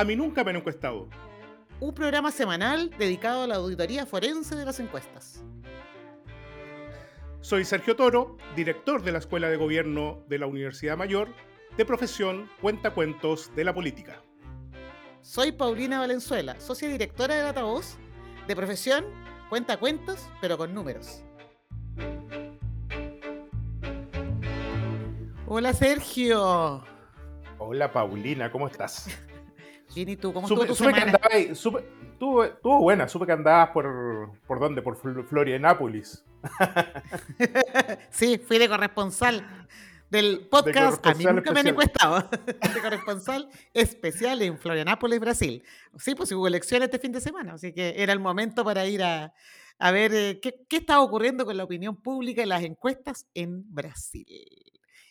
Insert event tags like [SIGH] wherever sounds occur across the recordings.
A mí nunca me han encuestado. Un programa semanal dedicado a la auditoría forense de las encuestas. Soy Sergio Toro, director de la Escuela de Gobierno de la Universidad Mayor, de profesión Cuentacuentos de la Política. Soy Paulina Valenzuela, socia directora de Datavoz, de profesión Cuentacuentos, pero con números. Hola Sergio. Hola Paulina, ¿cómo estás? Bien, ¿y tú? ¿Cómo supe, estuvo tu supe que semana? andabas ahí, supe- estuvo, estuvo buena, supe que andabas por, ¿por dónde? Por Fl- Florianápolis. [LAUGHS] sí, fui de corresponsal del podcast. A mí nunca me han encuestado. [LAUGHS] de corresponsal especial en Florianápolis, Brasil. Sí, pues hubo elecciones este fin de semana, así que era el momento para ir a, a ver eh, qué, qué estaba ocurriendo con la opinión pública y las encuestas en Brasil.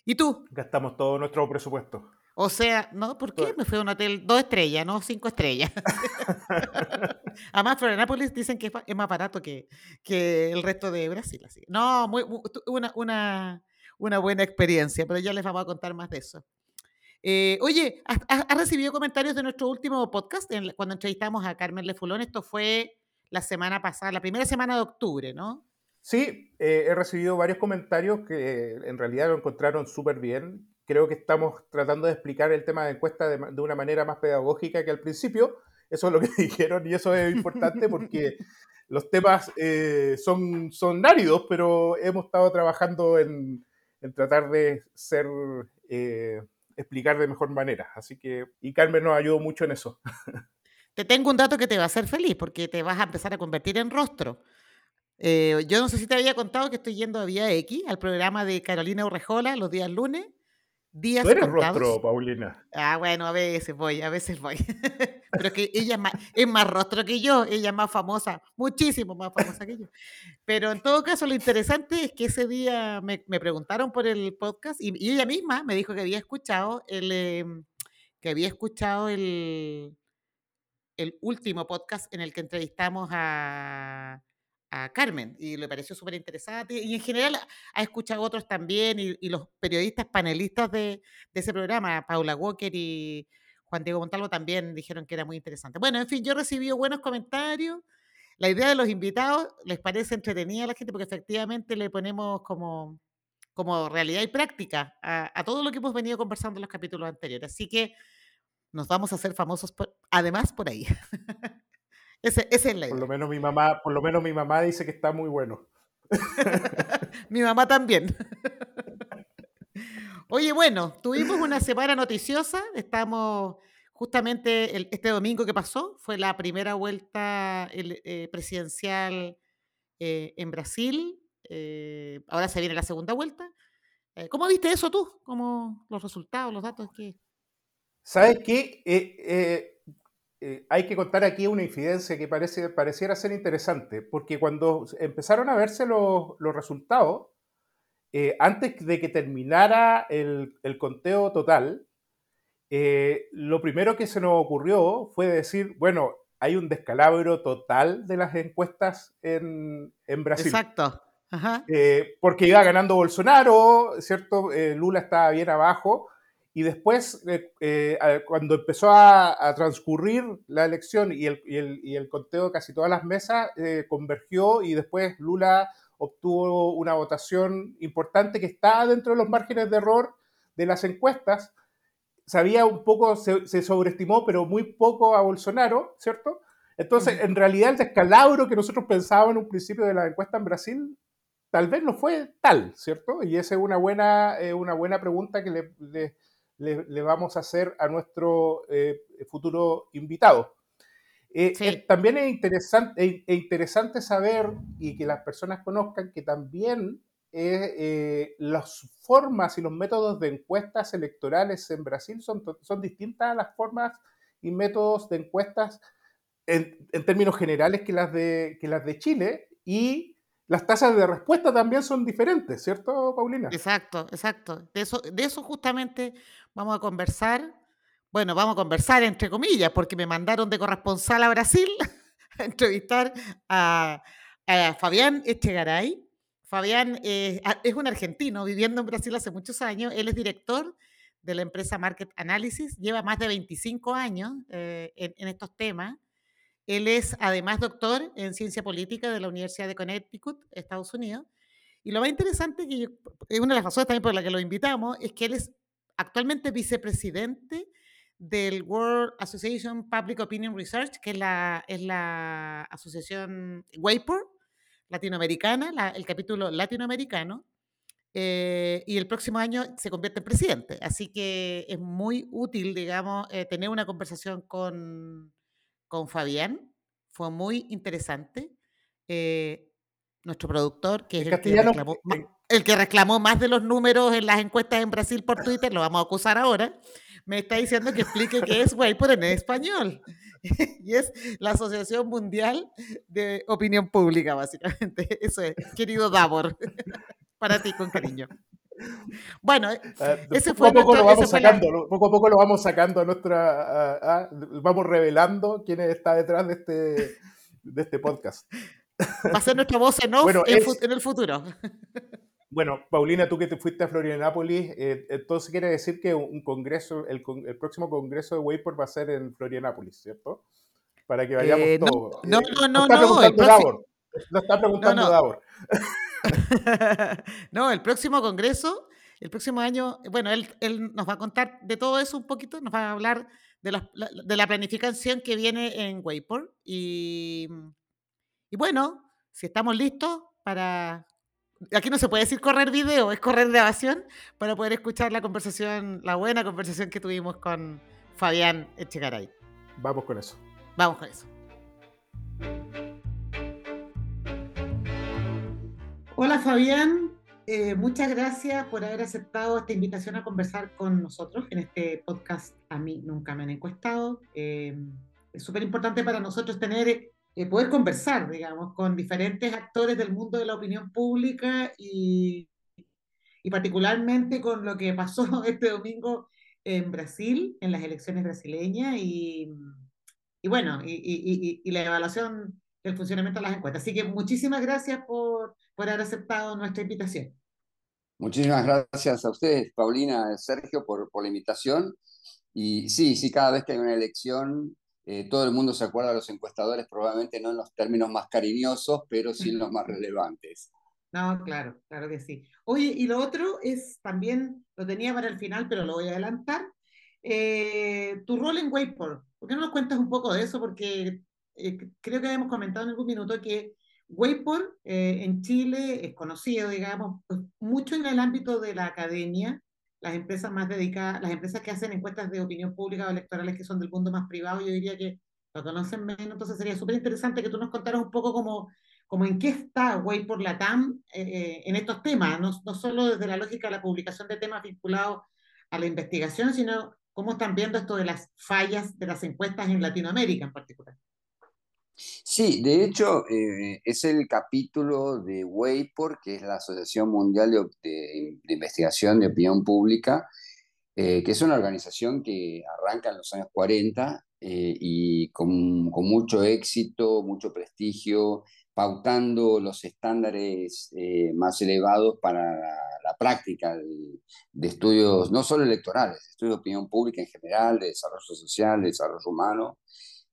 ¿Y tú? Gastamos todo nuestro presupuesto. O sea, ¿no? ¿Por qué? Me fui a un hotel dos estrellas, no cinco estrellas. [LAUGHS] Además, Florianápolis dicen que es más barato que, que el resto de Brasil. Así. No, muy, una, una, una buena experiencia, pero ya les vamos a contar más de eso. Eh, oye, ¿has, recibido comentarios de nuestro último podcast en cuando entrevistamos a Carmen Lefulón? Esto fue la semana pasada, la primera semana de octubre, ¿no? Sí, eh, he recibido varios comentarios que en realidad lo encontraron súper bien. Creo que estamos tratando de explicar el tema de encuesta de, de una manera más pedagógica que al principio. Eso es lo que [LAUGHS] dijeron y eso es importante porque [LAUGHS] los temas eh, son, son áridos, pero hemos estado trabajando en, en tratar de ser, eh, explicar de mejor manera. Así que, y Carmen nos ayudó mucho en eso. [LAUGHS] Te tengo un dato que te va a hacer feliz porque te vas a empezar a convertir en rostro. Eh, yo no sé si te había contado que estoy yendo a Vía X, al programa de Carolina Urrejola, los días lunes. Días Tú eres contados. rostro, Paulina. Ah, bueno, a veces voy, a veces voy. [LAUGHS] Pero que ella es más, es más rostro que yo, ella es más famosa, muchísimo más famosa que yo. Pero en todo caso, lo interesante es que ese día me, me preguntaron por el podcast y, y ella misma me dijo que había escuchado el, em, que había escuchado el, el último podcast en el que entrevistamos a, a Carmen y le pareció súper interesante. Y en general ha- ha escuchado otros también y, y los periodistas panelistas de, de ese programa, Paula Walker y Juan Diego Montalvo, también dijeron que era muy interesante. Bueno, en fin, yo he recibido buenos comentarios. La idea de los invitados les parece entretenida a la gente porque efectivamente le ponemos como, como realidad y práctica a, a todo lo que hemos venido conversando en los capítulos anteriores. Así que nos vamos a hacer famosos por- además por ahí. [LAUGHS] Ese- esa es la Por idea. lo menos mi mamá, por lo menos mi mamá dice que está muy bueno. [LAUGHS] Mi mamá también. Oye, bueno, tuvimos una semana noticiosa. Estamos justamente el- este domingo que pasó, fue la primera vuelta el- eh, presidencial eh, en Brasil. eh, ahora se viene la segunda vuelta. ¿Cómo viste eso tú? ¿Cómo los resultados, los datos? que ¿Sabes qué? Eh, hay que contar aquí una infidencia que parece, pareciera ser interesante, porque cuando empezaron a verse los, los resultados, eh, antes de que terminara el, el conteo total, eh, lo primero que se nos ocurrió fue decir, bueno, hay un descalabro total de las encuestas en, en Brasil. Exacto. Ajá. Porque iba ganando Bolsonaro, ¿cierto? Lula estaba bien abajo. Y después, eh, eh, cuando empezó a, a transcurrir la elección y el, y el- y el conteo de casi todas las mesas, eh, convergió y después Lula obtuvo una votación importante que está dentro de los márgenes de error de las encuestas. Sabía un poco, se, se sobreestimó, pero muy poco a Bolsonaro, ¿cierto? Entonces, en realidad, el descalabro que nosotros pensábamos en un principio de la encuesta en Brasil tal vez no fue tal, ¿cierto? Y esa es una buena, eh, una buena pregunta que le, le- le- le vamos a hacer a nuestro eh, futuro invitado. Eh, Sí. eh, también es interesante, es- es interesante saber y que las personas conozcan que también eh, las formas y los métodos de encuestas electorales en Brasil son, son distintas a las formas y métodos de encuestas en, en términos generales que las, de, que las de Chile y las tasas de respuesta también son diferentes, ¿cierto, Paulina? Exacto, exacto. De eso, de eso justamente vamos a conversar. Bueno, vamos a conversar entre comillas, porque me mandaron de corresponsal a Brasil [LAUGHS] a entrevistar a, a Fabián Echegaray. Fabián eh, a- es un argentino viviendo en Brasil hace muchos años. Él es director de la empresa Market Analysis, lleva más de 25 años en, en estos temas. Él es además doctor en ciencia política de la Universidad de Connecticut, Estados Unidos. Y lo más interesante, que es una de las razones también por la que lo invitamos, es que él es actualmente vicepresidente del World Association Public Opinion Research, que es la, es la asociación WAPOR latinoamericana, el capítulo latinoamericano, eh, y el próximo año se convierte en presidente. Así que es muy útil, digamos, eh, tener una conversación con, con Fabián. Fue muy interesante. Eh, nuestro productor, que es el que, reclamó, el que reclamó más de los números en las encuestas en Brasil por Twitter, lo vamos a acusar ahora me está diciendo que explique qué es WAPOR en español. [LAUGHS] y es la Asociación Mundial de Opinión Pública, básicamente. [LAUGHS] Eso es, querido Davor. [LAUGHS] Para ti, con cariño. Bueno, eh, ah, ese poco fue a poco lo vamos sacando, poco a poco lo vamos sacando a nuestra, vamos revelando quién está detrás de este, de este podcast. Va a ser nuestra voz en off en, el futuro. Bueno, Paulina, tú que te fuiste a Florianápolis, eh, entonces quiere decir que un congreso, el, próximo congreso de Wayport va a ser en Florianápolis, ¿cierto? Para que vayamos eh, todos. No, no, no, no. el próximo... [LAUGHS] Lo está preguntando Davor. [LAUGHS] no, el próximo congreso, el próximo año, bueno, él, él, nos va a contar de todo eso un poquito, nos va a hablar de la, de la planificación que viene en Wayport. Y, y bueno, si estamos listos para aquí no se puede decir correr video, es correr grabación para poder escuchar la conversación, la buena conversación que tuvimos con Fabián Echegaray. Vamos con eso. Vamos con eso. Hola Fabián, eh, muchas gracias por haber aceptado esta invitación a conversar con nosotros en este podcast. A mí nunca me han encuestado. Eh, es súper importante para nosotros tener eh, poder conversar, digamos, con diferentes actores del mundo de la opinión pública y, y particularmente con lo que pasó [LAUGHS] este domingo en Brasil, en las elecciones brasileñas y, y bueno, y, y, la evaluación del funcionamiento de las encuestas. Así que muchísimas gracias por, por haber aceptado nuestra invitación. Muchísimas gracias a ustedes, Paulina, Sergio, por, por la invitación. Y sí, sí, cada vez que hay una elección eh, todo el mundo se acuerda de los encuestadores, probablemente no en los términos más cariñosos, pero sí en los más relevantes. [LAUGHS] No, claro, claro que sí. Oye, y lo otro es también, lo tenía para el final, pero lo voy a adelantar. Eh, tu rol en Wayport, ¿por qué no nos cuentas un poco de eso? Porque eh, creo que habíamos comentado en algún minuto que Wayport en Chile es conocido, digamos, pues, mucho en el ámbito de la academia, las empresas más dedicadas, las empresas que hacen encuestas de opinión pública o electorales que son del mundo más privado, yo diría que lo conocen menos, entonces sería súper interesante que tú nos contaras un poco como, como en qué está Way por la TAM eh, eh, en estos temas, no, no solo desde la lógica de la publicación de temas vinculados a la investigación, sino cómo están viendo esto de las fallas de las encuestas en Latinoamérica en particular. Sí, de hecho, eh, es el capítulo de WAPOR, que es la Asociación Mundial de, Investigación de Opinión Pública, eh, que es una organización que arranca en los años 40 eh, y con, mucho éxito, mucho prestigio, pautando los estándares más elevados para la, práctica de, de, estudios, no solo electorales, estudios de opinión pública en general, de desarrollo social, de desarrollo humano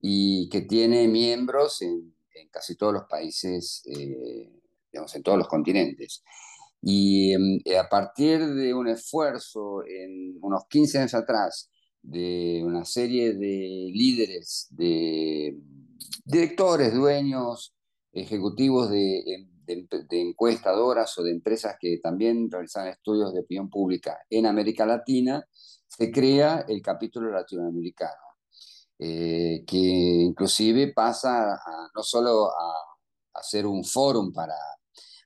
y que tiene miembros en, casi todos los países, eh, digamos, en todos los continentes. Y em, a partir de un esfuerzo en unos 15 años atrás de una serie de líderes, de directores, dueños, ejecutivos de, em, de, encuestadoras o de empresas que también realizan estudios de opinión pública en América Latina, se crea el capítulo latinoamericano. Eh, que inclusive pasa no solo a, ser un fórum para,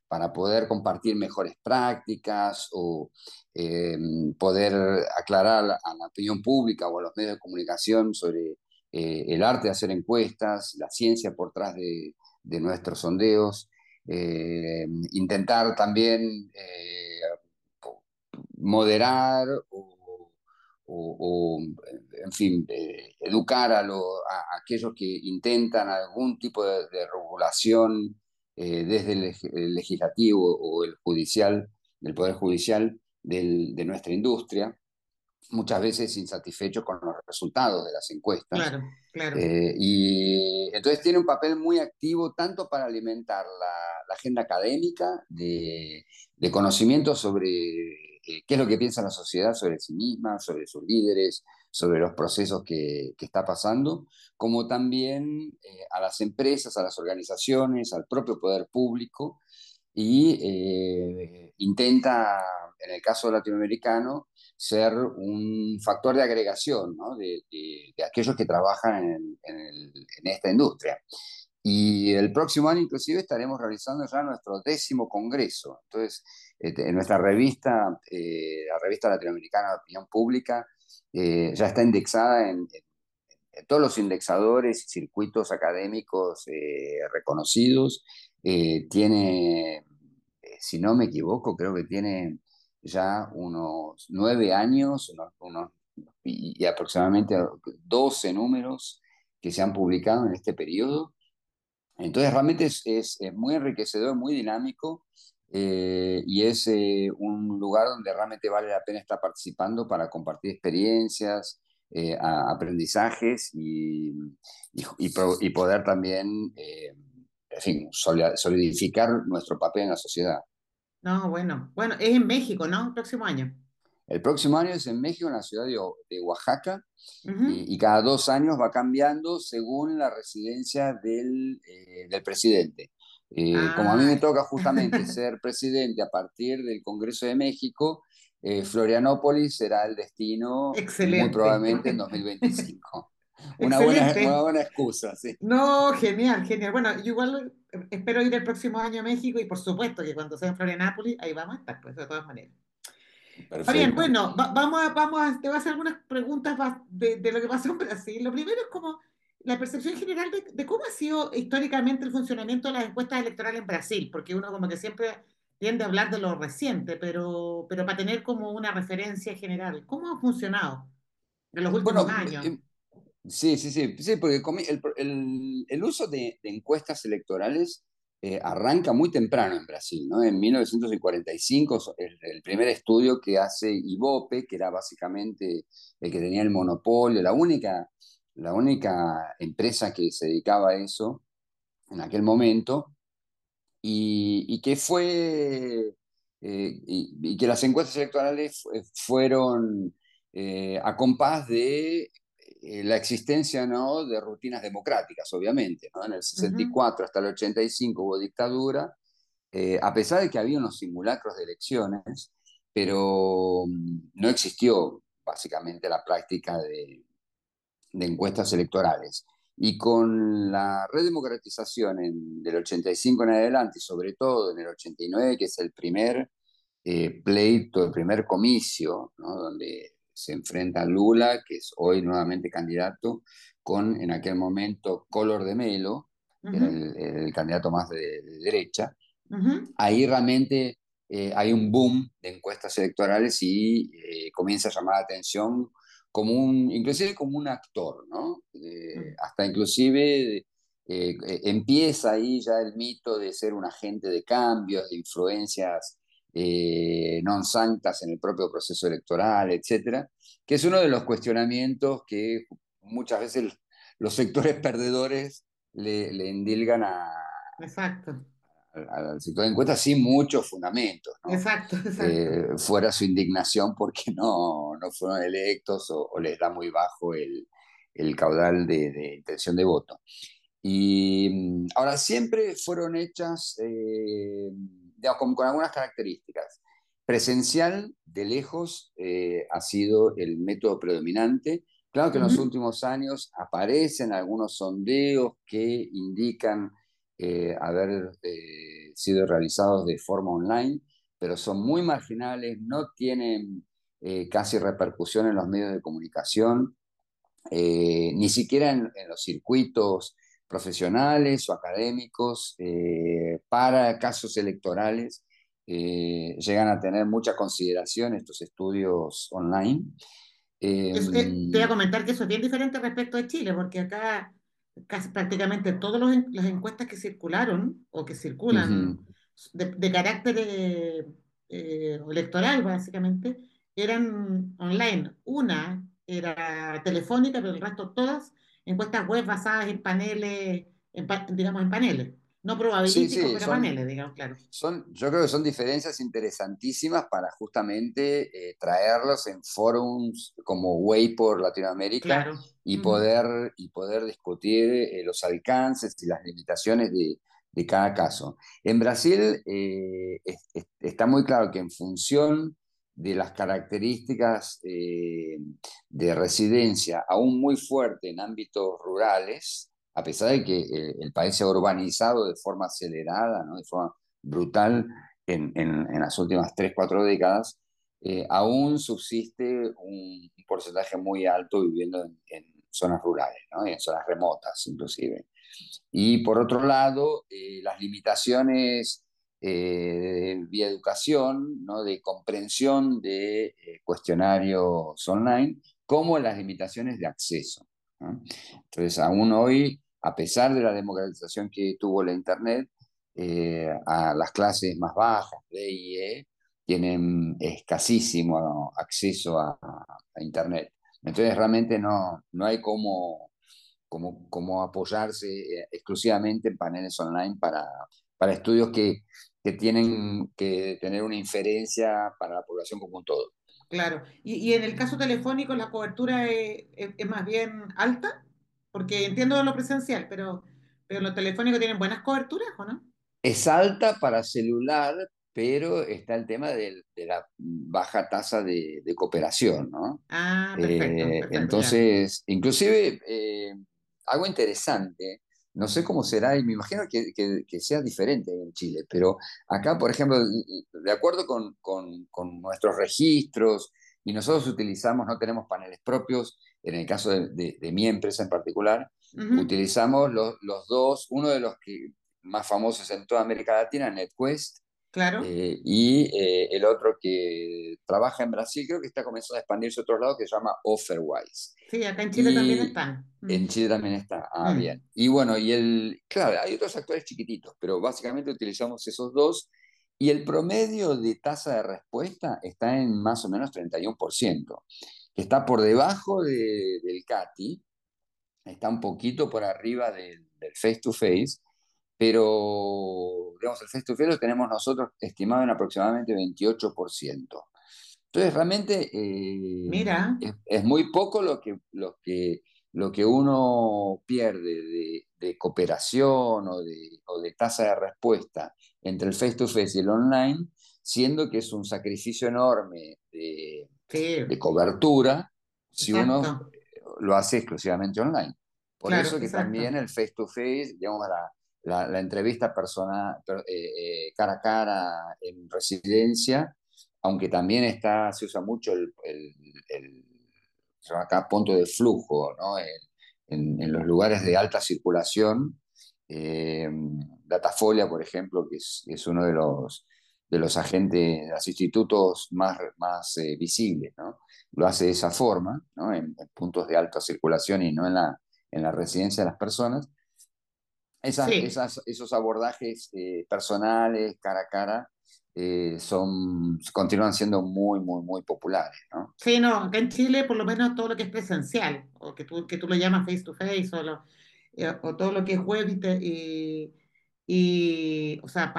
para poder compartir mejores prácticas o eh, poder aclarar a la opinión pública o a los medios de comunicación sobre eh, el arte de hacer encuestas, la ciencia por detrás de, de nuestros sondeos, intentar también moderar o o, en fin, educar a, aquellos que intentan algún tipo de, regulación eh, desde el, legislativo o el judicial, del Poder Judicial de nuestra industria. muchas veces insatisfechos con los resultados de las encuestas. Claro, claro. Eh, y entonces tiene un papel muy activo tanto para alimentar la, agenda académica de, conocimiento sobre eh, qué es lo que piensa la sociedad sobre sí misma, sobre sus líderes, sobre los procesos que, está pasando, como también eh, a las empresas, a las organizaciones, al propio poder público, y intenta, en el caso latinoamericano, ser un factor de agregación de, aquellos que trabajan en, esta industria. Y el próximo año inclusive estaremos realizando ya nuestro décimo congreso. Entonces, este, nuestra revista, eh, la revista latinoamericana de opinión pública, eh, ya está indexada en, todos los indexadores y circuitos académicos eh, reconocidos. tiene, si no me equivoco, creo que tiene ya unos nueve años unos, y, aproximadamente 12 números que se han publicado en este periodo. Entonces realmente es, es, muy enriquecedor, muy dinámico eh, y es eh, un lugar donde realmente vale la pena estar participando para compartir experiencias, eh, aprendizajes y, y, y, poder también, en fin, solidificar nuestro papel en la sociedad. No, bueno, bueno, es en México, ¿no? El próximo año. El próximo año es en México, en la ciudad de, Oaxaca, y, cada dos años va cambiando según la residencia del, eh, del presidente. Eh, como a mí me ah. toca justamente [LAUGHS] ser presidente a partir del Congreso de México, eh, Florianópolis será el destino muy probablemente en [LAUGHS] 2025. Una buena, una buena, excusa, sí. No, genial, genial. Bueno, yo igual espero ir el próximo año a México y por supuesto que cuando sea en Florianápolis, ahí vamos a estar, pues de todas maneras. Bien, bueno, vamos, a, vamos a, te voy a hacer algunas preguntas de, de, lo que pasó en Brasil. Lo primero es como la percepción general de, de, cómo ha sido históricamente el funcionamiento de las encuestas electorales en Brasil, porque uno como que siempre tiende a hablar de lo reciente, pero, pero para tener como una referencia general, ¿cómo ha funcionado en los últimos años? Eh, Sí, sí, sí, sí, porque el, el, uso de, encuestas electorales eh, arranca muy temprano en Brasil, ¿no? En 1945, el, el, primer estudio que hace Ibope, que era básicamente el que tenía el monopolio, la única, la única empresa que se dedicaba a eso en aquel momento, y, que fue, eh, y, que las encuestas electorales fueron eh, a compás de eh, la existencia ¿no? de rutinas democráticas, obviamente. ¿no? En el 64 hasta el 85 hubo dictadura, eh, a pesar de que había unos simulacros de elecciones, pero mm, no existió básicamente la práctica de, de encuestas electorales. Y con la redemocratización en, del 85 en adelante, y sobre todo en el 89, que es el primer eh, pleito, el primer comicio, ¿no? donde se enfrenta a Lula, que es hoy nuevamente candidato, con en aquel momento Color de Melo, el, candidato más de, derecha. Ahí realmente eh, hay un boom de encuestas electorales y eh, comienza a llamar la atención como un, inclusive como un actor, ¿no? Eh, hasta inclusive empieza ahí ya el mito de ser un agente de cambios, de influencias eh, non sanctas en el propio proceso electoral, etcétera, que es uno de los cuestionamientos que muchas veces los sectores perdedores le, le endilgan a, exacto. Al, sector de encuestas sin muchos fundamentos. Exacto, eh, fuera su indignación porque no, no fueron electos o, les da muy bajo el, el caudal de, de, intención de voto. Y mm, ahora siempre fueron hechas eh, con, algunas características. Presencial, de lejos, eh, ha sido el método predominante. Claro que en los últimos años aparecen algunos sondeos que indican eh, haber eh, sido realizados de forma online, pero son muy marginales, no tienen casi repercusión en los medios de comunicación, ni siquiera en, en los circuitos profesionales o académicos eh, para casos electorales eh, llegan a tener mucha consideración estos estudios online. Eh, te voy a comentar que eso es bien diferente respecto a Chile, porque acá casi prácticamente todas las encuestas que circularon o que circulan de, carácter electoral, básicamente, eran online. Una era telefónica, pero el resto todas encuestas web basadas en paneles, en, digamos en paneles. No probabilísticos, pero paneles, digamos, claro. Son, yo creo que son diferencias interesantísimas para justamente eh, traerlos en forums como Way por Latinoamérica y, poder, y poder discutir eh, los alcances y las limitaciones de, de cada caso. En Brasil eh, está muy claro que en función de las características de residencia aún muy fuerte en ámbitos rurales, a pesar de que eh, el país se ha urbanizado de forma acelerada, ¿no? de forma brutal en, en, las últimas 3, 4 décadas, eh, aún subsiste un, porcentaje muy alto viviendo en, zonas rurales, ¿no? en zonas remotas inclusive. Y por otro lado, eh, las limitaciones vía educación, ¿no? de comprensión de cuestionarios online, como las limitaciones de acceso. Entonces, aún hoy, a pesar de la democratización que tuvo la Internet, eh, a las clases más bajas, D y E, tienen escasísimo acceso a, Internet. Entonces, realmente no, no hay cómo, cómo, apoyarse eh, exclusivamente en paneles online para, para estudios que, que tienen que tener una inferencia para la población como un todo. Claro. Y, en el caso telefónico, la cobertura es, más bien alta, porque entiendo lo presencial, pero, pero los telefónicos tienen buenas coberturas, ¿o no? Es alta para celular, pero está el tema de, la baja tasa de, cooperación, ¿no? Ah, perfecto. Eh, entonces, inclusive, eh, algo interesante, no sé cómo será, y me imagino que, que, sea diferente en Chile, pero acá, por ejemplo, de acuerdo con, con, con, nuestros registros, y nosotros utilizamos, no tenemos paneles propios, en el caso de, de, mi empresa en particular, utilizamos los, los, dos, uno de los que más famosos en toda América Latina, NetQuest, Claro. Eh, y eh, el otro que trabaja en Brasil, creo que está comenzando a expandirse a otros lados, que se llama Offerwise. Sí, acá en Chile también están. Mm. En Chile también está. Ah, mm. bien. Y bueno, y el, claro, hay otros actores chiquititos, pero básicamente utilizamos esos dos. Y el promedio de tasa de respuesta está en más o menos 31%, que está por debajo de, del CATI, está un poquito por arriba del face to face, pero digamos, el face to face lo tenemos nosotros estimado en aproximadamente 28%. Entonces, realmente eh, Mira. Es, muy poco lo que, lo que, lo que uno pierde de, cooperación o de, o de, tasa de respuesta entre el face to face y el online, siendo que es un sacrificio enorme de, de cobertura si uno lo hace exclusivamente online. Por eso que también el face to face, digamos, la, la, entrevista personal, eh, eh, cara a cara en residencia, aunque también está, se usa mucho el, el, acá punto de flujo, ¿no? en, en, los lugares de alta circulación. Eh, Datafolia, por ejemplo, que es, uno de los, de los agentes, de los institutos más, más visibles, ¿no? lo hace de esa forma, ¿no? en, puntos de alta circulación y no en la, en la residencia de las personas. Esas, esos abordajes eh, personales, cara a cara, eh, son, continúan siendo muy, muy, muy populares. ¿no? Sí, no, acá en Chile por lo menos todo lo que es presencial, o que tú, que tú lo llamas face to face, o, eh, o todo lo que es web y, y o sea,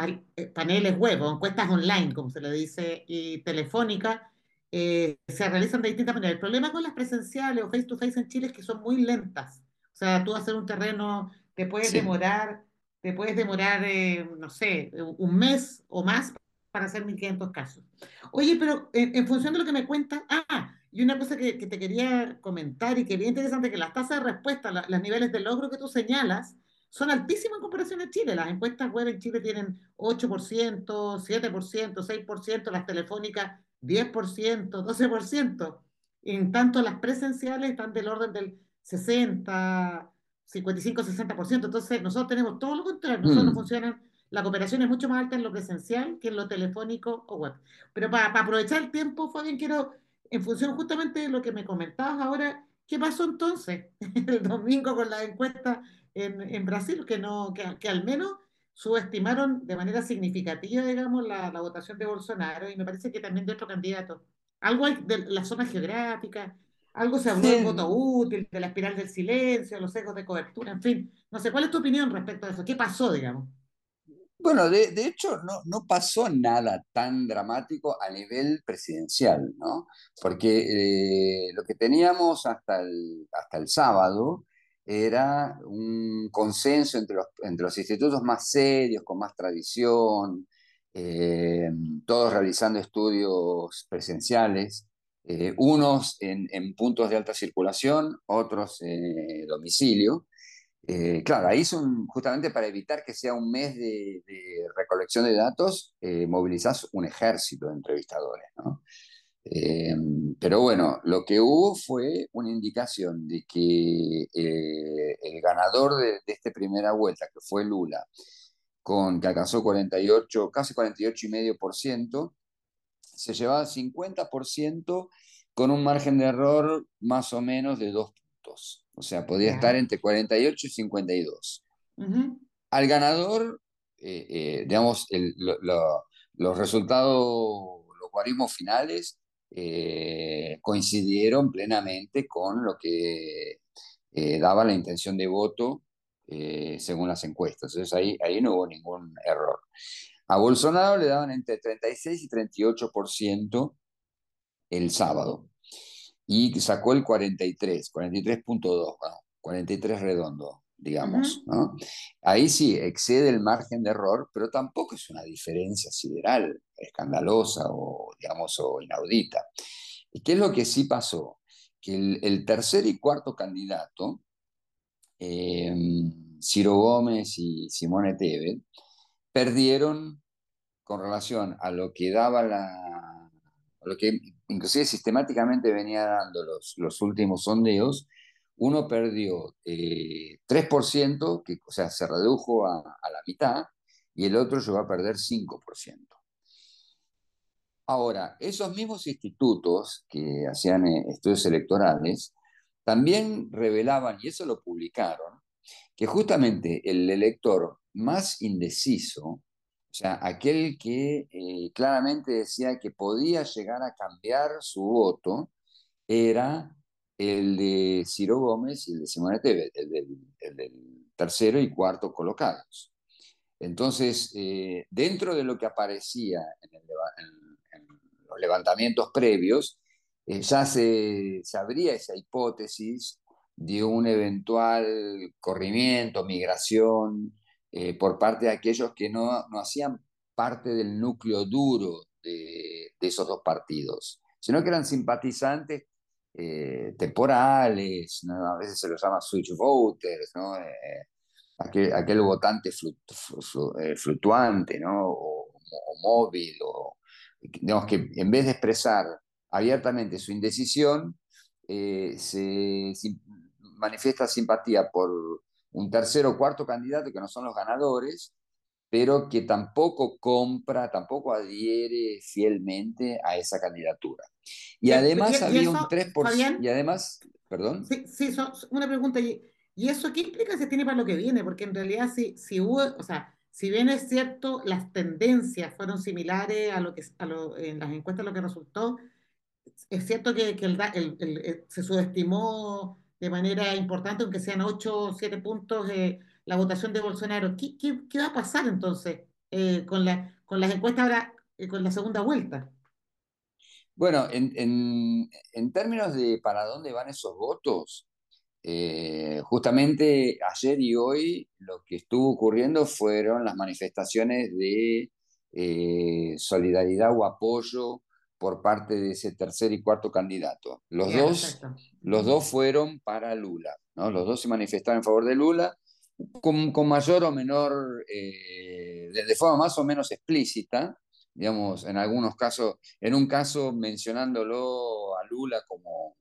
paneles web o encuestas online, como se le dice, y telefónica, se realizan de distintas maneras. El problema con las presenciales o face to face en Chile es que son muy lentas. O sea, tú hacer un terreno te puedes demorar, te puedes demorar, eh, no sé, un mes o más para hacer 1500 casos. Oye, pero en, función de lo que me cuentas, ah, y una cosa que, te quería comentar y que es bien interesante, que las tasas de respuesta, los niveles de logro que tú señalas, son altísimos en comparación a Chile. Las encuestas web en Chile tienen 8%, 7%, 6%, las telefónicas 10%, 12%. En tanto, las presenciales están del orden del 60, 55-60%. Entonces, nosotros tenemos todo lo contrario. Nosotros no mm. funcionan, la cooperación es mucho más alta en lo presencial que en lo telefónico o web. Pero para, aprovechar el tiempo, Fabián, quiero, en función justamente de lo que me comentabas ahora, ¿qué pasó entonces [LAUGHS] el domingo con la encuesta en, en Brasil? Que, no, que, que, al menos subestimaron de manera significativa, digamos, la, la votación de Bolsonaro y me parece que también de otro candidato. Algo de la zona geográfica, algo se habló del voto útil, de la espiral del silencio, los ecos de cobertura, en fin. No sé, ¿cuál es tu opinión respecto a eso? ¿Qué pasó, digamos? Bueno, de, hecho no, no, pasó nada tan dramático a nivel presidencial, ¿no? Porque eh, lo que teníamos hasta el, hasta el sábado era un consenso entre los, entre los institutos más serios, con más tradición, eh, todos realizando estudios presenciales, eh, unos en, puntos de alta circulación, otros en domicilio. Eh, claro, ahí son justamente para evitar que sea un mes de, recolección de datos, movilizás un ejército de entrevistadores, ¿no? pero bueno, lo que hubo fue una indicación de que el ganador de, de esta primera vuelta, que fue Lula, con, que alcanzó 48, casi 48,5%, se llevaba 50% con un margen de error más o menos de dos puntos. O sea, podía estar entre 48 y 52. Al ganador, eh, eh, digamos, los resultados, los guarismos finales eh, coincidieron plenamente con lo que daba la intención de voto según las encuestas. Entonces ahí, ahí no hubo ningún error. A Bolsonaro le daban entre 36 y 38% el sábado y sacó el 43, 43.2, 43 redondo, digamos. ¿no? Ahí sí excede el margen de error, pero tampoco es una diferencia sideral, escandalosa o, digamos, o inaudita. ¿Y qué es lo que sí pasó? Que el, el tercer y cuarto candidato eh, Ciro Gómez y Simone Tebet, perdieron con relación a lo que daba la, lo que inclusive sistemáticamente venía dando los, los últimos sondeos, uno perdió 3%, eh, que, o sea, se redujo a, a, la mitad, y el otro llegó a perder 5%. Ahora, esos mismos institutos que hacían eh, estudios electorales también revelaban, y eso lo publicaron, que justamente el elector más indeciso, o sea, aquel que eh, claramente decía que podía llegar a cambiar su voto, era el de Ciro Gómez y el de Simone Tebet, el del, tercero y cuarto colocados. Entonces, eh, dentro de lo que aparecía en, los levantamientos previos, eh, ya se, se abría esa hipótesis de un eventual corrimiento, migración eh, por parte de aquellos que no, no, hacían parte del núcleo duro de, de, esos dos partidos, sino que eran simpatizantes eh, temporales, a veces se los llama switch voters, ¿no? Eh, aquel, aquel, votante fluctuante ¿no? o, o móvil, o, digamos que en vez de expresar abiertamente su indecisión, eh, se, manifiesta simpatía por un tercero o cuarto candidato que no son los ganadores, pero que tampoco compra, tampoco adhiere fielmente a esa candidatura. Y además había un 3%. y además, perdón. Sí, sí una pregunta. ¿Y, eso qué implicancias tiene para lo que viene? Porque en realidad, si, si hubo, o sea, si bien es cierto, las tendencias fueron similares a lo que a lo, en las encuestas lo que resultó, es cierto que, que el, el, se subestimó de manera importante, aunque sean 8 o 7 puntos, eh, la votación de Bolsonaro. ¿Qué, qué, qué va a pasar entonces eh, con, la, con las encuestas ahora, eh, con la segunda vuelta? Bueno, en, en, en, términos de para dónde van esos votos, justamente ayer y hoy lo que estuvo ocurriendo fueron las manifestaciones de solidaridad o apoyo por parte de ese tercer y cuarto candidato. Los, dos, los dos fueron para Lula, ¿no? los dos se manifestaron en favor de Lula, con, con mayor o menor, eh, de, forma más o menos explícita, digamos, en algunos casos, en un caso mencionándolo a Lula como,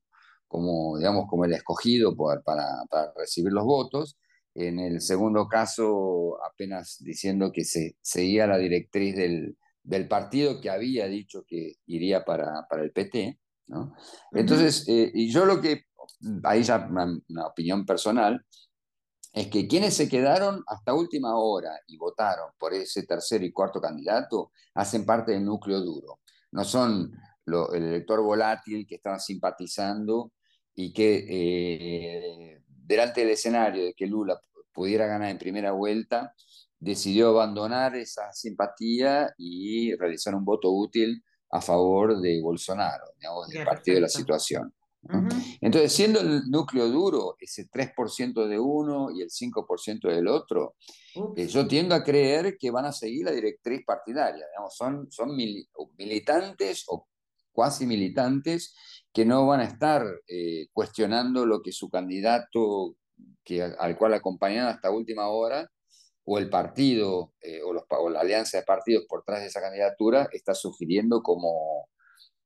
como digamos, como el escogido para, para recibir los votos, en el segundo caso apenas diciendo que se seguía la directriz del, del partido que había dicho que iría para, para el PT. ¿no? Entonces, eh, y yo lo que, ahí ya una, opinión personal, es que quienes se quedaron hasta última hora y votaron por ese tercer y cuarto candidato hacen parte del núcleo duro. No son el elector volátil que estaba simpatizando y que eh, delante del escenario de que Lula pudiera ganar en primera vuelta, decidió abandonar esa simpatía y realizar un voto útil a favor de Bolsonaro, digamos, del partido de la situación. Entonces, siendo el núcleo duro ese 3% de uno y el 5% del otro, eh, yo tiendo a creer que van a seguir la directriz partidaria. Digamos, son son militantes o cuasi militantes que no van a estar eh, cuestionando lo que su candidato que, al cual acompañan hasta última hora o el partido eh, o, los, o la alianza de partidos por detrás de esa candidatura está sugiriendo como,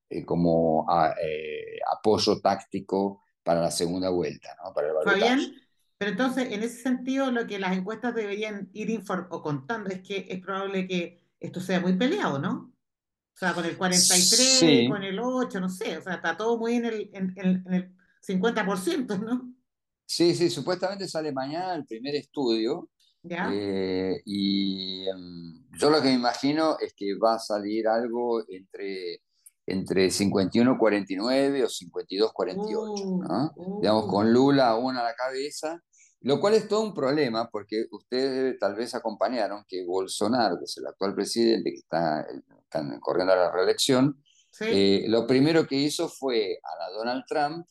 eh, como eh, apoyo táctico para la segunda vuelta, ¿no? para el pero entonces, en ese sentido, lo que las encuestas deberían ir o contando es que es probable que esto sea muy peleado, ¿no? O sea, con el 43, con el 8, no sé, o sea, está todo muy en el, en, en el 50%, ¿no? Sí, sí, supuestamente sale mañana el primer estudio eh, y em, yo lo que me imagino es que va a salir algo entre, entre 51-49 o 52-48, ¿no? Uh, Digamos, con uh. Lula aún a la cabeza, lo cual es todo un problema porque ustedes tal vez acompañaron que Bolsonaro, que es el actual presidente que está, corriendo a la reelección, eh, lo primero que hizo fue a la Donald Trump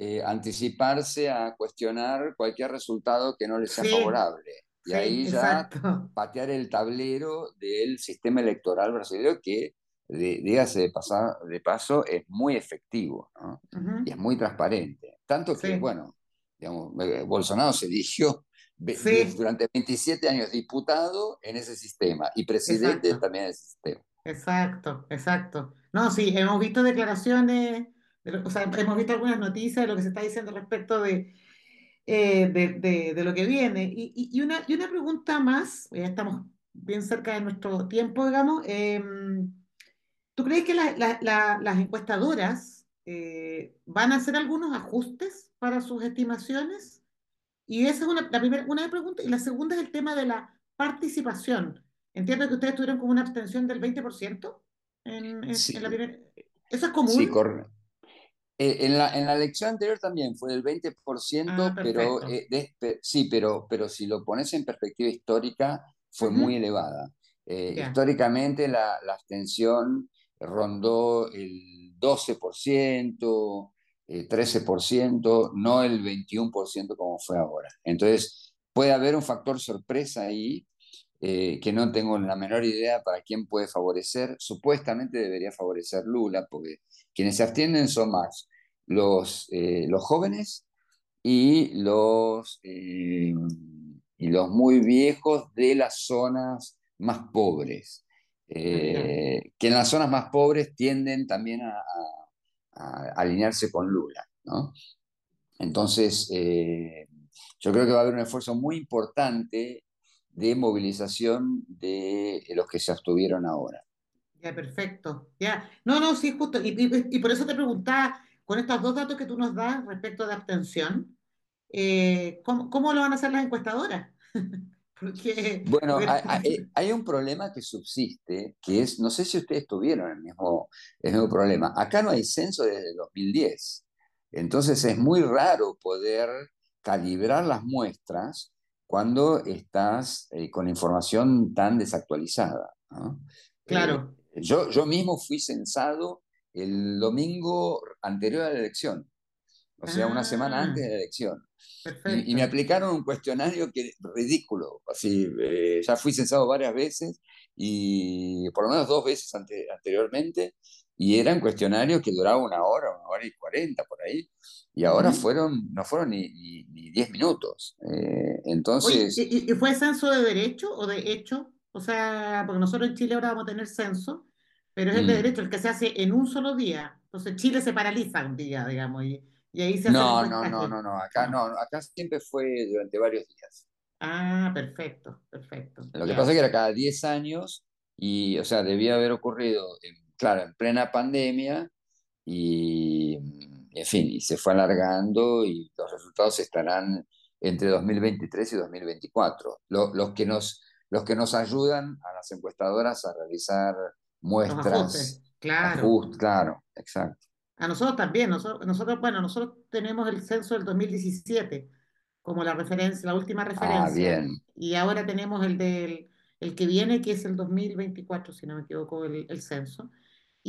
eh, anticiparse a cuestionar cualquier resultado que no le sea favorable. Y ahí ya patear el tablero del sistema electoral brasileño que, dígase de, pasar, de paso, es muy efectivo y es muy transparente. Tanto que, bueno, digamos, eh, Bolsonaro se eligió durante 27 años diputado en ese sistema y presidente también en ese sistema. Exacto, exacto. No, sí, hemos visto declaraciones, o sea, hemos visto algunas noticias de lo que se está diciendo respecto de eh, de, de, lo que viene. Y, y, una, y una pregunta más, ya estamos bien cerca de nuestro tiempo, digamos. Em, ¿Tú crees que las encuestadoras eh, van a hacer algunos ajustes para sus estimaciones? Y esa es una, la primera una pregunta. Y la segunda es el tema de la participación. Entiendo que ustedes tuvieron como una abstención del 20% en, en, la primera... ¿Eso es común? Sí, correcto. Eh, en, la, en la elección anterior también fue del 20%, ah, pero eh, sí, pero, pero si lo pones en perspectiva histórica, fue muy elevada. Eh, históricamente la, la, abstención rondó el 12%, 13%, no el 21% como fue ahora. Entonces, puede haber un factor sorpresa ahí que no tengo la menor idea para quién puede favorecer. Supuestamente debería favorecer Lula, porque quienes se abstienen son más los, eh, los jóvenes y los, eh, y los muy viejos de las zonas más pobres, eh, que en las zonas más pobres tienden también a, alinearse con Lula. Entonces, yo creo que va a haber un esfuerzo muy importante de movilización de los que se abstuvieron ahora. Ya, perfecto. Ya. No, no, sí, justo. Y, y, por eso te preguntaba, con estos dos datos que tú nos das respecto de abstención, eh, ¿cómo, lo van a hacer las encuestadoras? [LAUGHS] bueno, eh, hay, un problema que subsiste, que es, no sé si ustedes tuvieron el mismo, el mismo problema. Acá no hay censo desde 2010. Entonces es muy raro poder calibrar las muestras cuando estás eh, con información tan desactualizada. Claro. yo, yo mismo fui censado el domingo anterior a la elección, o sea, una semana ah. antes de la elección. Y, me aplicaron un cuestionario que ridículo, así, eh, ya fui censado varias veces y por lo menos dos veces anteriormente, y eran cuestionarios que duraban una hora, una hora y cuarenta por ahí, y ahora fueron, no fueron ni, ni, diez minutos. Eh, entonces... ¿y, ¿y, fue censo de derecho o de hecho? O sea, porque nosotros en Chile ahora vamos a tener censo, pero es el de mm. derecho el que se hace en un solo día. Entonces Chile se paraliza un día, digamos, y, ahí se no, hace No, no, no, no, acá no, acá siempre fue durante varios días. Ah, perfecto, perfecto. Lo que pasa es que era cada 10 años y, o sea, debía haber ocurrido, claro, en plena pandemia y, en fin, y se fue alargando y los resultados estarán entre 2023 y 2024. los, que nos, los que nos ayudan a las encuestadoras a realizar muestras Claro. claro, exacto. A nosotros también, nosotros, nosotros, bueno, nosotros tenemos el censo del 2017 como la referencia, la última Ah, referencia, bien. y ahora tenemos el del el que viene, que es el 2024, si no me equivoco, el, el censo.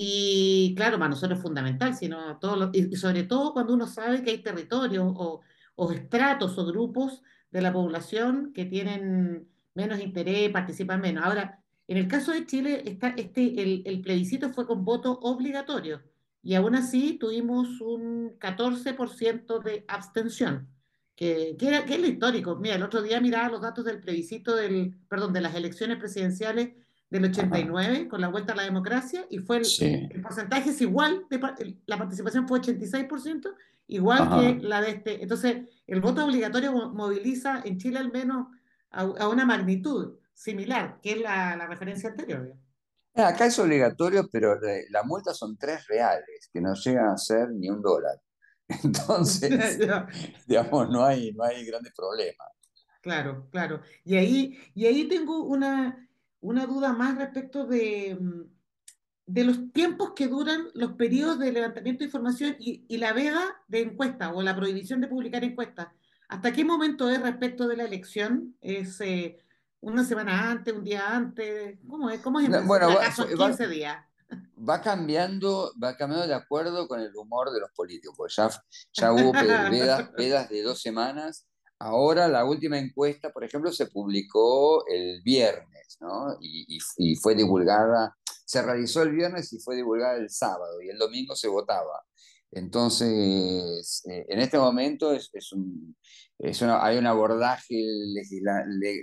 Y claro, para nosotros es fundamental, sino todo lo- y sobre todo cuando uno sabe que hay territorios o, o estratos o grupos de la población que tienen menos interés, participan menos. Ahora, en el caso de Chile, está, este, el, el plebiscito fue con voto obligatorio y aún así tuvimos un 14% de abstención, que, que, era- que es lo histórico. Mira, el otro día miraba los datos del plebiscito del, perdón, de las elecciones presidenciales del Ajá, 89 con la vuelta a la democracia y fue el, sí. el porcentaje es igual, de, la participación fue 86%, igual que la de este. Entonces, el voto obligatorio mo- moviliza en Chile al menos a, a una magnitud similar, que es la, la referencia anterior. Ah, Acá es obligatorio, pero la, multa son tres reales, que no llegan a ser ni un dólar. [LAUGHS] Entonces, [LAUGHS] digamos, no hay, no hay grandes problemas. Claro, claro. Y ahí, y ahí tengo una, una duda más respecto de, mm, de los tiempos que duran los periodos de levantamiento de información y, y la veda de encuesta o la prohibición de publicar encuestas. ¿Hasta qué momento es respecto de la elección? ¿Es eh, una semana antes, un día antes? ¿Cómo es? ¿Cómo es No, bueno, va, ¿Acaso es va- 15 días? va cambiando, va cambiando de acuerdo con el humor de los políticos. Ya, ya hubo [LAUGHS] vedas, vedas de dos semanas. Ahora la última encuesta, por ejemplo, se publicó el viernes, ¿no? Y, fue divulgada, se realizó el viernes y fue divulgada el sábado, y el domingo se votaba. Entonces, eh, en este momento es, un, hay un abordaje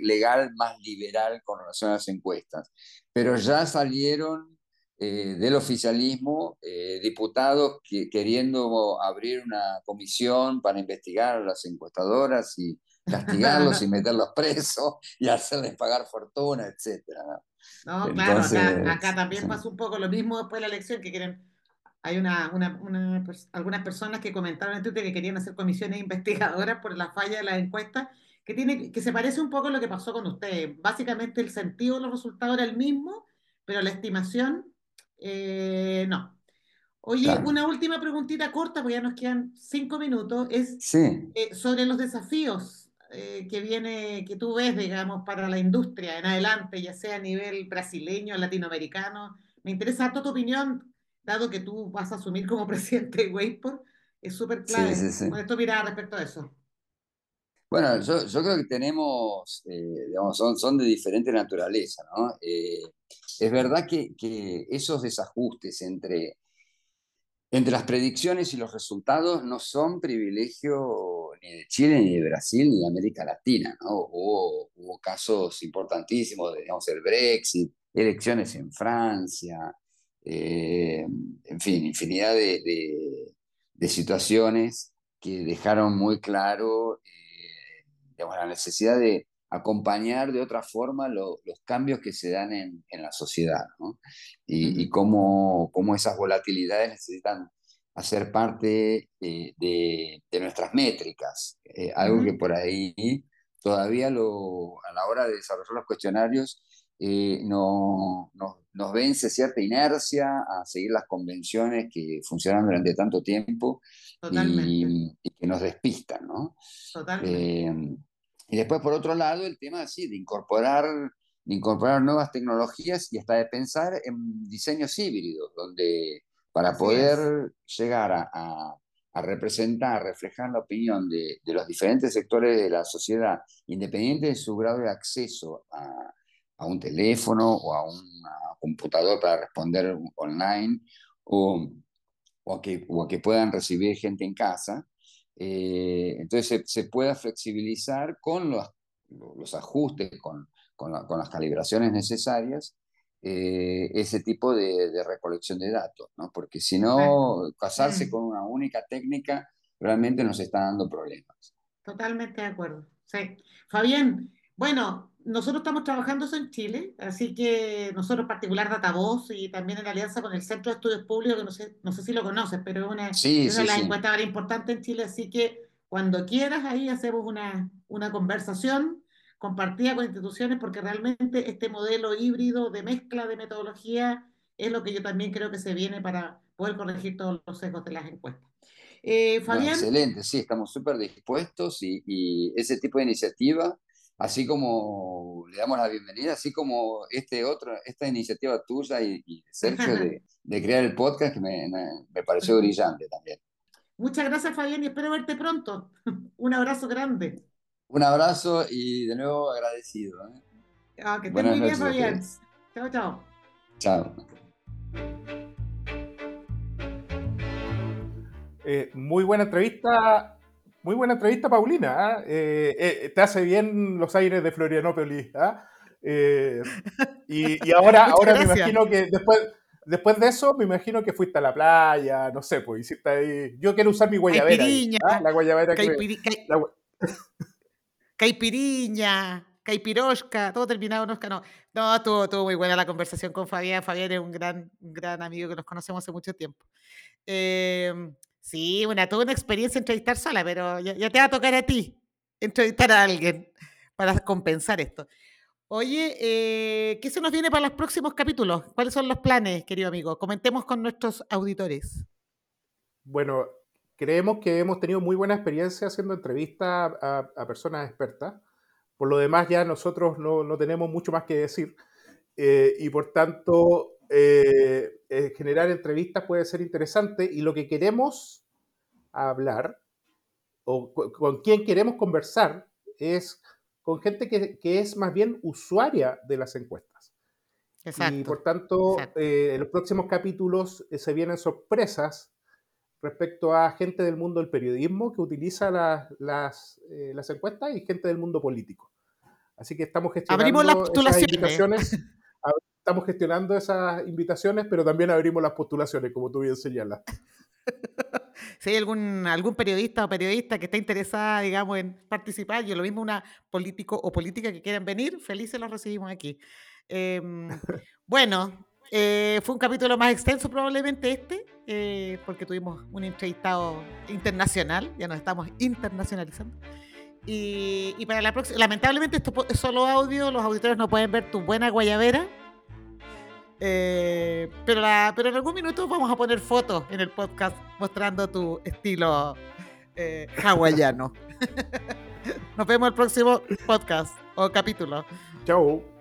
legal más liberal con relación a las encuestas, pero ya salieron eh, del oficialismo, eh, diputados que, queriendo abrir una comisión para investigar a las encuestadoras y castigarlos [LAUGHS] y meterlos presos y hacerles pagar fortuna, etcétera. ¿no? No, claro, acá, acá Entonces, también pasó un poco lo mismo después de la elección, que quieren, hay una, una, una algunas personas que comentaron en Twitter que querían hacer comisiones [LAUGHS] investigadoras por la falla de las encuestas, que tiene, que se parece un poco a lo que pasó con ustedes. Básicamente el sentido de los resultados era el mismo, pero la estimación, eh, no. Oye, claro. una última preguntita corta, porque ya nos quedan cinco minutos, es Sí, eh, sobre los desafíos eh, que viene, que tú ves, digamos, para la industria en adelante, ya sea a nivel brasileño, latinoamericano. Me interesa toda tu opinión, dado que tú vas a asumir como [LAUGHS] presidente de Wayport, es súper clave. sí, sí. ¿Cuál es tu mirada respecto a eso? Bueno, yo, yo creo que tenemos, eh, digamos, son, son de diferente naturaleza, ¿no? Eh, es verdad que, que esos desajustes entre, entre las predicciones y los resultados no son privilegio ni de Chile, ni de Brasil, ni de América Latina, ¿no? Hubo, hubo casos importantísimos, digamos, el Brexit, elecciones en Francia, eh, en fin, infinidad de, de- situaciones que dejaron muy claro, digamos, la necesidad de acompañar de otra forma lo- los cambios que se dan en, en la sociedad, ¿no? Y, cómo, cómo esas volatilidades necesitan hacer parte eh, de, de nuestras métricas, Eh, algo que por ahí todavía lo, a la hora de desarrollar los cuestionarios eh, no, nos, nos vence cierta inercia a seguir las convenciones que funcionan durante tanto tiempo y, y que nos despistan, ¿no? totalmente. Eh, y después, por otro lado, el tema así, de incorporar, de incorporar nuevas tecnologías y hasta de pensar en diseños híbridos, donde para Así es, poder llegar a, a- a representar, reflejar la opinión de, de los diferentes sectores de la sociedad, independiente de su grado de acceso a, a un teléfono o a una computador para responder online, o, o que, o a que puedan recibir gente en casa, eh, entonces se, se pueda flexibilizar con los, los ajustes, con, con, la- con las calibraciones necesarias, eh, ese tipo de, de recolección de datos, ¿no? Porque si no, casarse Mm. con una única técnica realmente nos está dando problemas. Totalmente de acuerdo. Sí. Fabián, bueno, nosotros estamos trabajando eso en Chile, así que nosotros en particular Datavoz y también en alianza con el Centro de Estudios Públicos, que no sé, no sé si lo conoces, pero es una, Sí, es una sí, las sí. encuestadoras importantes en Chile, así que cuando quieras ahí hacemos una, una conversación compartida con instituciones, porque realmente este modelo híbrido de mezcla de metodología es lo que yo también creo que se viene para poder corregir todos los sesgos de las encuestas. Eh, Fabián. excelente, sí, estamos súper dispuestos y, y, ese tipo de iniciativa, así como le damos la bienvenida, así como este otro, esta iniciativa tuya y, y Sergio de, de, crear el podcast, que me, me pareció brillante también. Muchas gracias, Fabián, y espero verte pronto. [LAUGHS] Un abrazo grande. Un abrazo y de nuevo agradecido. ¿eh? Ah, que estés muy bien, Fabián. Chao, chao. Chao. Eh, muy buena entrevista, muy buena entrevista, Paulina. ¿eh? Eh, te hace bien los aires de Florianópolis. ¿ah? Y, y, [LAUGHS] ahora, ahora me imagino que después, después de eso, me imagino que fuiste a la playa, no sé, pues hiciste ahí. Yo quiero usar mi guayabera. Ahí, ¿ah? La guayabera Caipiri, que. La... [LAUGHS] Caipiriña caipirosca, todo terminado en Oscar. No, no estuvo, estuvo, muy buena la conversación con Fabián. Fabián es un gran, un gran amigo que nos conocemos hace mucho tiempo. Eh, sí, bueno, toda una experiencia entrevistar sola, pero ya, te va a tocar a ti entrevistar a alguien para compensar esto. Oye, eh, ¿qué se nos viene para los próximos capítulos? ¿Cuáles son los planes, querido amigo? Comentemos con nuestros auditores. Bueno, creemos que hemos tenido muy buena experiencia haciendo entrevistas a, personas expertas. Por lo demás, ya nosotros no, no tenemos mucho más que decir. Eh, y por tanto, eh, eh, generar entrevistas puede ser interesante. Y lo que queremos hablar, o con quien queremos conversar, es con gente que, que es más bien usuaria de las encuestas. Exacto, y por tanto, en los próximos capítulos se vienen sorpresas respecto a gente del mundo del periodismo que utiliza las, las, eh, las encuestas y gente del mundo político. Así que estamos gestionando abrimos las invitaciones. [LAUGHS] Estamos gestionando esas invitaciones, pero también abrimos las postulaciones, como tú bien señalas. [LAUGHS] si hay algún, algún periodista o periodista que esté interesada, digamos, en participar, yo lo mismo una político o política que quieran venir, felices los recibimos aquí. Eh, [LAUGHS] bueno, eh, fue un capítulo más extenso probablemente este, eh, porque tuvimos un entrevistado internacional, ya nos estamos internacionalizando. Y, y para la próxima, lamentablemente esto es solo audio, los auditores no pueden ver tu buena guayabera, eh, pero, pero en algún minuto vamos a poner fotos en el podcast mostrando tu estilo eh, hawaiano. [LAUGHS] Nos vemos el próximo podcast o capítulo. Chao.